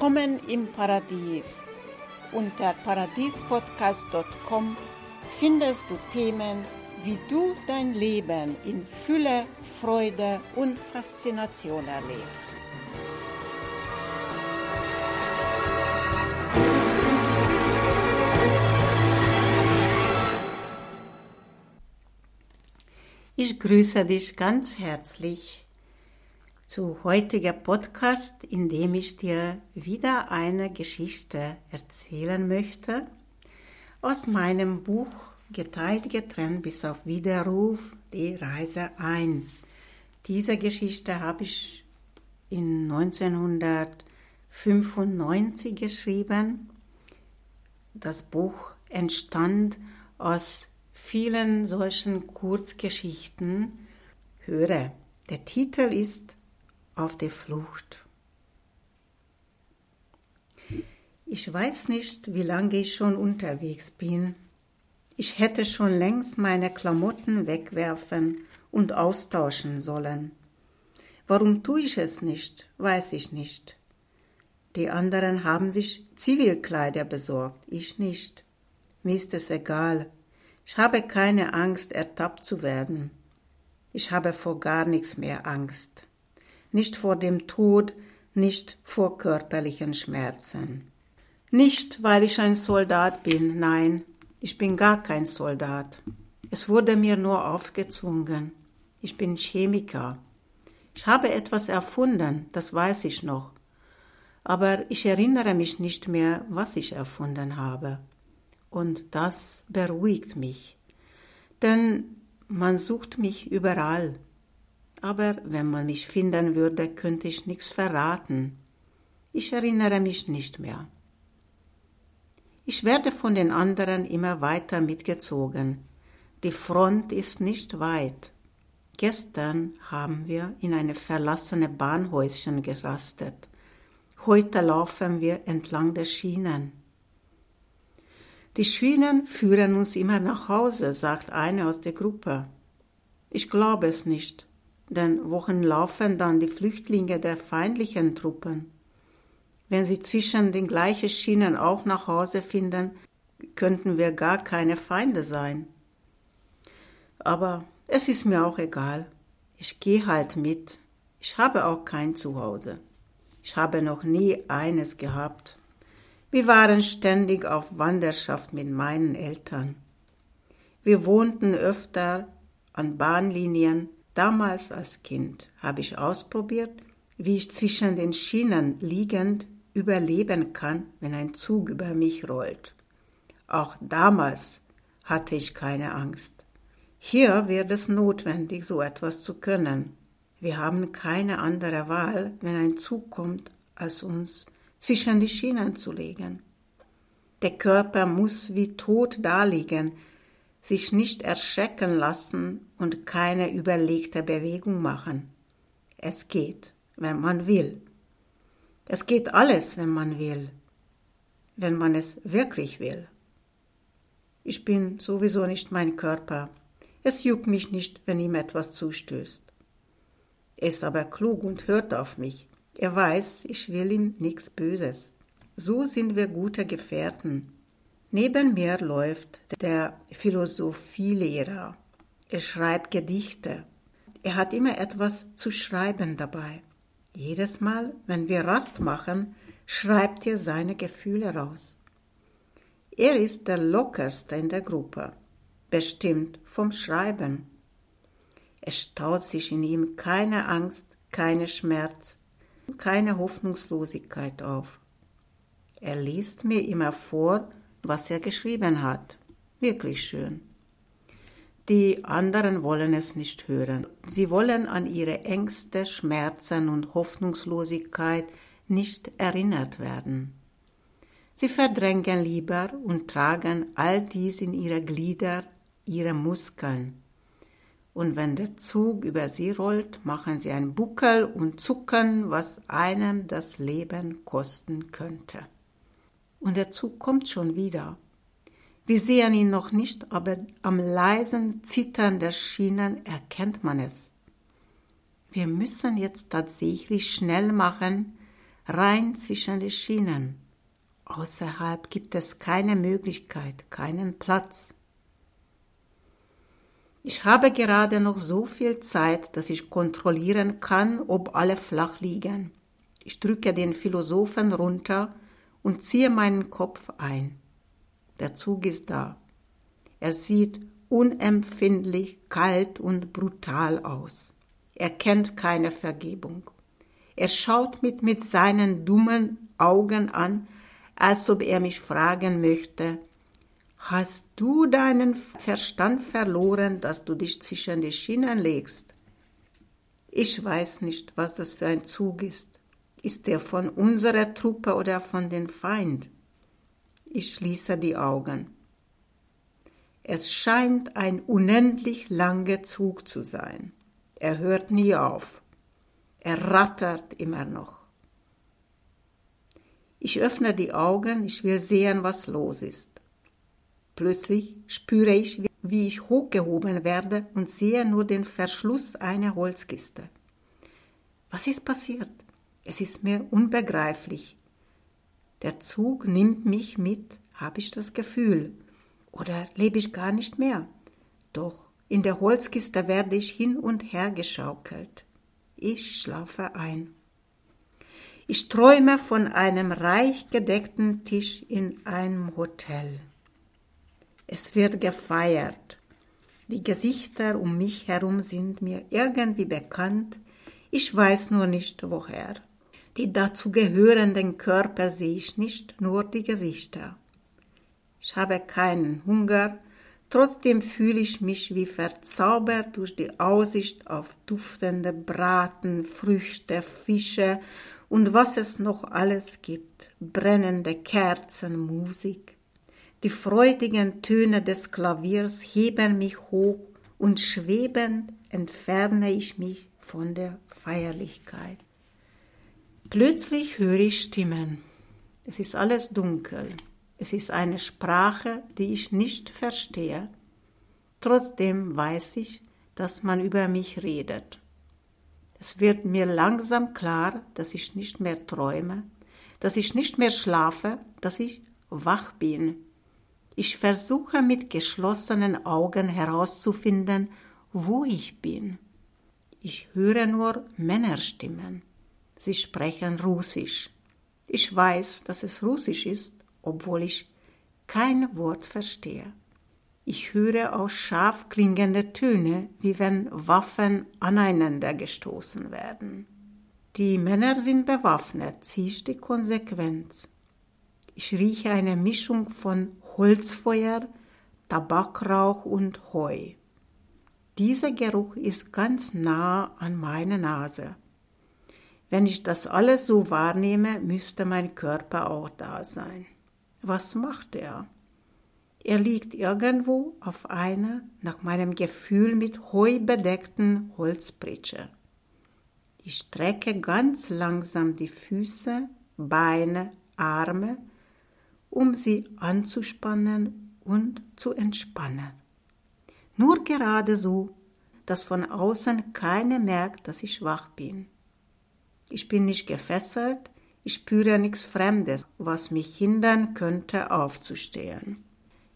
Willkommen im Paradies. Unter paradiespodcast.com findest du Themen, wie du dein Leben in Fülle, Freude und Faszination erlebst. Ich grüße dich ganz herzlich zu heutiger Podcast, in dem ich dir wieder eine Geschichte erzählen möchte aus meinem Buch Geteilt getrennt bis auf Widerruf, die Reise 1. Diese Geschichte habe ich in 1995 geschrieben. Das Buch entstand aus vielen solchen Kurzgeschichten höre. Der Titel ist Auf der Flucht. Ich weiß nicht, wie lange ich schon unterwegs bin. Ich hätte schon längst meine Klamotten wegwerfen und austauschen sollen. Warum tue ich es nicht, weiß ich nicht. Die anderen haben sich Zivilkleider besorgt, ich nicht. Mir ist es egal, ich habe keine Angst, ertappt zu werden. Ich habe vor gar nichts mehr Angst. Nicht vor dem Tod, nicht vor körperlichen Schmerzen. Nicht, weil ich ein Soldat bin, nein, ich bin gar kein Soldat. Es wurde mir nur aufgezwungen. Ich bin Chemiker. Ich habe etwas erfunden, das weiß ich noch. Aber ich erinnere mich nicht mehr, was ich erfunden habe und das beruhigt mich, denn man sucht mich überall. Aber wenn man mich finden würde, könnte ich nichts verraten. Ich erinnere mich nicht mehr. Ich werde von den anderen immer weiter mitgezogen. Die Front ist nicht weit. Gestern haben wir in eine verlassene Bahnhäuschen gerastet. Heute laufen wir entlang der Schienen. Die Schienen führen uns immer nach Hause, sagt eine aus der Gruppe. Ich glaube es nicht, denn wohin laufen dann die Flüchtlinge der feindlichen Truppen? Wenn sie zwischen den gleichen Schienen auch nach Hause finden, könnten wir gar keine Feinde sein. Aber es ist mir auch egal. Ich gehe halt mit. Ich habe auch kein Zuhause. Ich habe noch nie eines gehabt. Wir waren ständig auf Wanderschaft mit meinen Eltern. Wir wohnten öfter an Bahnlinien. Damals als Kind habe ich ausprobiert, wie ich zwischen den Schienen liegend überleben kann, wenn ein Zug über mich rollt. Auch damals hatte ich keine Angst. Hier wird es notwendig, so etwas zu können. Wir haben keine andere Wahl, wenn ein Zug kommt, als uns zwischen die Schienen zu legen. Der Körper muss wie tot daliegen, sich nicht erschrecken lassen und keine überlegte Bewegung machen. Es geht, wenn man will. Es geht alles, wenn man will, wenn man es wirklich will. Ich bin sowieso nicht mein Körper. Es juckt mich nicht, wenn ihm etwas zustößt. Er ist aber klug und hört auf mich. Er weiß, ich will ihm nichts Böses. So sind wir gute Gefährten. Neben mir läuft der Philosophielehrer. Er schreibt Gedichte. Er hat immer etwas zu schreiben dabei. Jedes Mal, wenn wir Rast machen, schreibt er seine Gefühle raus. Er ist der lockerste in der Gruppe, bestimmt vom Schreiben. Es staut sich in ihm keine Angst, keine Schmerz, keine Hoffnungslosigkeit auf. Er liest mir immer vor, was er geschrieben hat. Wirklich schön. Die anderen wollen es nicht hören. Sie wollen an ihre Ängste, Schmerzen und Hoffnungslosigkeit nicht erinnert werden. Sie verdrängen lieber und tragen all dies in ihre Glieder, ihre Muskeln, und wenn der Zug über sie rollt, machen sie einen Buckel und zucken, was einem das Leben kosten könnte. Und der Zug kommt schon wieder. Wir sehen ihn noch nicht, aber am leisen Zittern der Schienen erkennt man es. Wir müssen jetzt tatsächlich schnell machen, rein zwischen die Schienen. Außerhalb gibt es keine Möglichkeit, keinen Platz. Ich habe gerade noch so viel Zeit, dass ich kontrollieren kann, ob alle flach liegen. Ich drücke den Philosophen runter und ziehe meinen Kopf ein. Der Zug ist da. Er sieht unempfindlich, kalt und brutal aus. Er kennt keine Vergebung. Er schaut mich mit seinen dummen Augen an, als ob er mich fragen möchte, Hast du deinen Verstand verloren, dass du dich zwischen die Schienen legst? Ich weiß nicht, was das für ein Zug ist. Ist er von unserer Truppe oder von den Feind? Ich schließe die Augen. Es scheint ein unendlich langer Zug zu sein. Er hört nie auf. Er rattert immer noch. Ich öffne die Augen, ich will sehen, was los ist. Plötzlich spüre ich, wie ich hochgehoben werde und sehe nur den Verschluss einer Holzkiste. Was ist passiert? Es ist mir unbegreiflich. Der Zug nimmt mich mit, habe ich das Gefühl. Oder lebe ich gar nicht mehr? Doch in der Holzkiste werde ich hin und her geschaukelt. Ich schlafe ein. Ich träume von einem reich gedeckten Tisch in einem Hotel. Es wird gefeiert. Die Gesichter um mich herum sind mir irgendwie bekannt, ich weiß nur nicht woher. Die dazugehörenden Körper sehe ich nicht, nur die Gesichter. Ich habe keinen Hunger, trotzdem fühle ich mich wie verzaubert durch die Aussicht auf duftende Braten, Früchte, Fische und was es noch alles gibt, brennende Kerzen, Musik. Die freudigen Töne des Klaviers heben mich hoch und schwebend entferne ich mich von der Feierlichkeit. Plötzlich höre ich Stimmen. Es ist alles dunkel. Es ist eine Sprache, die ich nicht verstehe. Trotzdem weiß ich, dass man über mich redet. Es wird mir langsam klar, dass ich nicht mehr träume, dass ich nicht mehr schlafe, dass ich wach bin. Ich versuche mit geschlossenen Augen herauszufinden, wo ich bin. Ich höre nur Männerstimmen. Sie sprechen Russisch. Ich weiß, dass es Russisch ist, obwohl ich kein Wort verstehe. Ich höre auch scharf klingende Töne, wie wenn Waffen aneinander gestoßen werden. Die Männer sind bewaffnet, ich die Konsequenz. Ich rieche eine Mischung von Holzfeuer, Tabakrauch und Heu. Dieser Geruch ist ganz nah an meiner Nase. Wenn ich das alles so wahrnehme, müsste mein Körper auch da sein. Was macht er? Er liegt irgendwo auf einer, nach meinem Gefühl mit Heu bedeckten Holzpritsche. Ich strecke ganz langsam die Füße, Beine, Arme um sie anzuspannen und zu entspannen. Nur gerade so, dass von außen keiner merkt, dass ich wach bin. Ich bin nicht gefesselt, ich spüre nichts Fremdes, was mich hindern könnte, aufzustehen.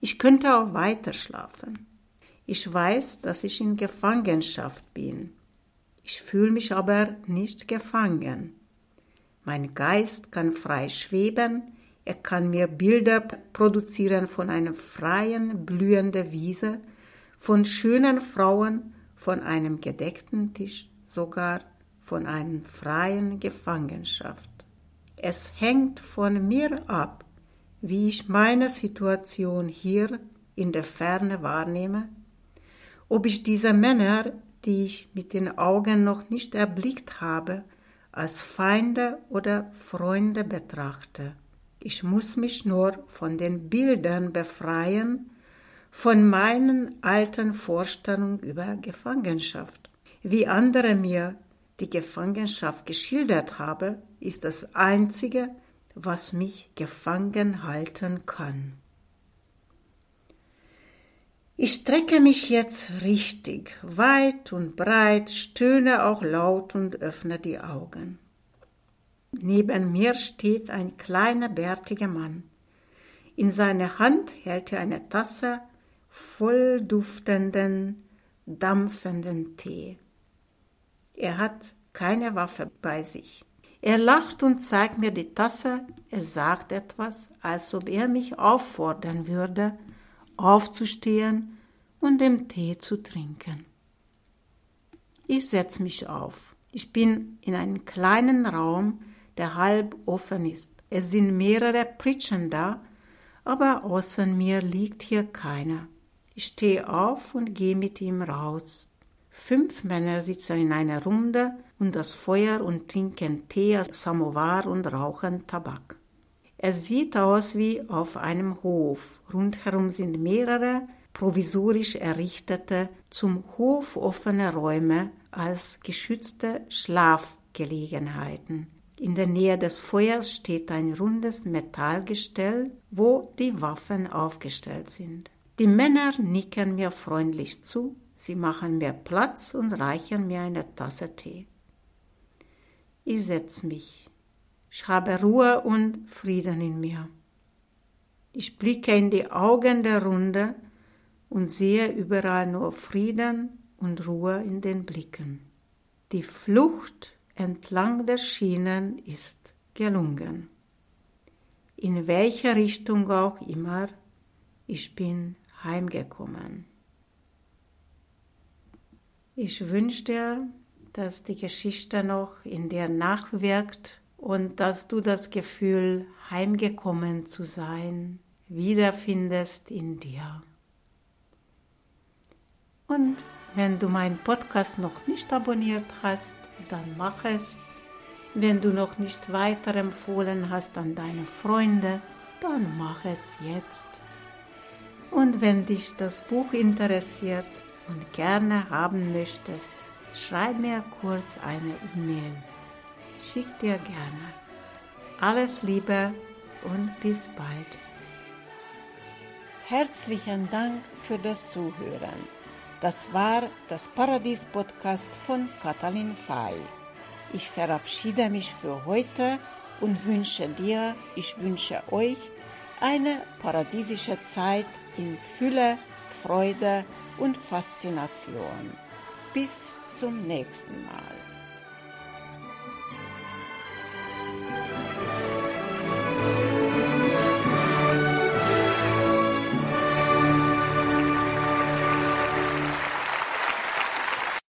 Ich könnte auch weiter schlafen. Ich weiß, dass ich in Gefangenschaft bin. Ich fühle mich aber nicht gefangen. Mein Geist kann frei schweben, er kann mir Bilder produzieren von einer freien, blühenden Wiese, von schönen Frauen, von einem gedeckten Tisch, sogar von einer freien Gefangenschaft. Es hängt von mir ab, wie ich meine Situation hier in der Ferne wahrnehme, ob ich diese Männer, die ich mit den Augen noch nicht erblickt habe, als Feinde oder Freunde betrachte. Ich muss mich nur von den Bildern befreien, von meinen alten Vorstellungen über Gefangenschaft. Wie andere mir die Gefangenschaft geschildert haben, ist das Einzige, was mich gefangen halten kann. Ich strecke mich jetzt richtig, weit und breit, stöhne auch laut und öffne die Augen. Neben mir steht ein kleiner bärtiger Mann. In seiner Hand hält er eine Tasse voll duftenden, dampfenden Tee. Er hat keine Waffe bei sich. Er lacht und zeigt mir die Tasse. Er sagt etwas, als ob er mich auffordern würde, aufzustehen und den Tee zu trinken. Ich setze mich auf. Ich bin in einem kleinen Raum, der halb offen ist. Es sind mehrere Pritschen da, aber außer mir liegt hier keiner. Ich stehe auf und gehe mit ihm raus. Fünf Männer sitzen in einer Runde und das Feuer und trinken Tee Samovar und rauchen Tabak. Es sieht aus wie auf einem Hof. Rundherum sind mehrere provisorisch errichtete, zum Hof offene Räume als geschützte Schlafgelegenheiten. In der Nähe des Feuers steht ein rundes Metallgestell, wo die Waffen aufgestellt sind. Die Männer nicken mir freundlich zu, sie machen mir Platz und reichen mir eine Tasse Tee. Ich setze mich. Ich habe Ruhe und Frieden in mir. Ich blicke in die Augen der Runde und sehe überall nur Frieden und Ruhe in den Blicken. Die Flucht entlang der Schienen ist gelungen. In welcher Richtung auch immer, ich bin heimgekommen. Ich wünsche dir, dass die Geschichte noch in dir nachwirkt und dass du das Gefühl, heimgekommen zu sein, wiederfindest in dir. Und wenn du meinen Podcast noch nicht abonniert hast, dann mach es. Wenn du noch nicht weiterempfohlen hast an deine Freunde, dann mach es jetzt. Und wenn dich das Buch interessiert und gerne haben möchtest, schreib mir kurz eine E-Mail. Schick dir gerne. Alles Liebe und bis bald. Herzlichen Dank für das Zuhören. Das war das Paradies-Podcast von Katalin Fay. Ich verabschiede mich für heute und wünsche dir, ich wünsche euch eine paradiesische Zeit in Fülle, Freude und Faszination. Bis zum nächsten Mal.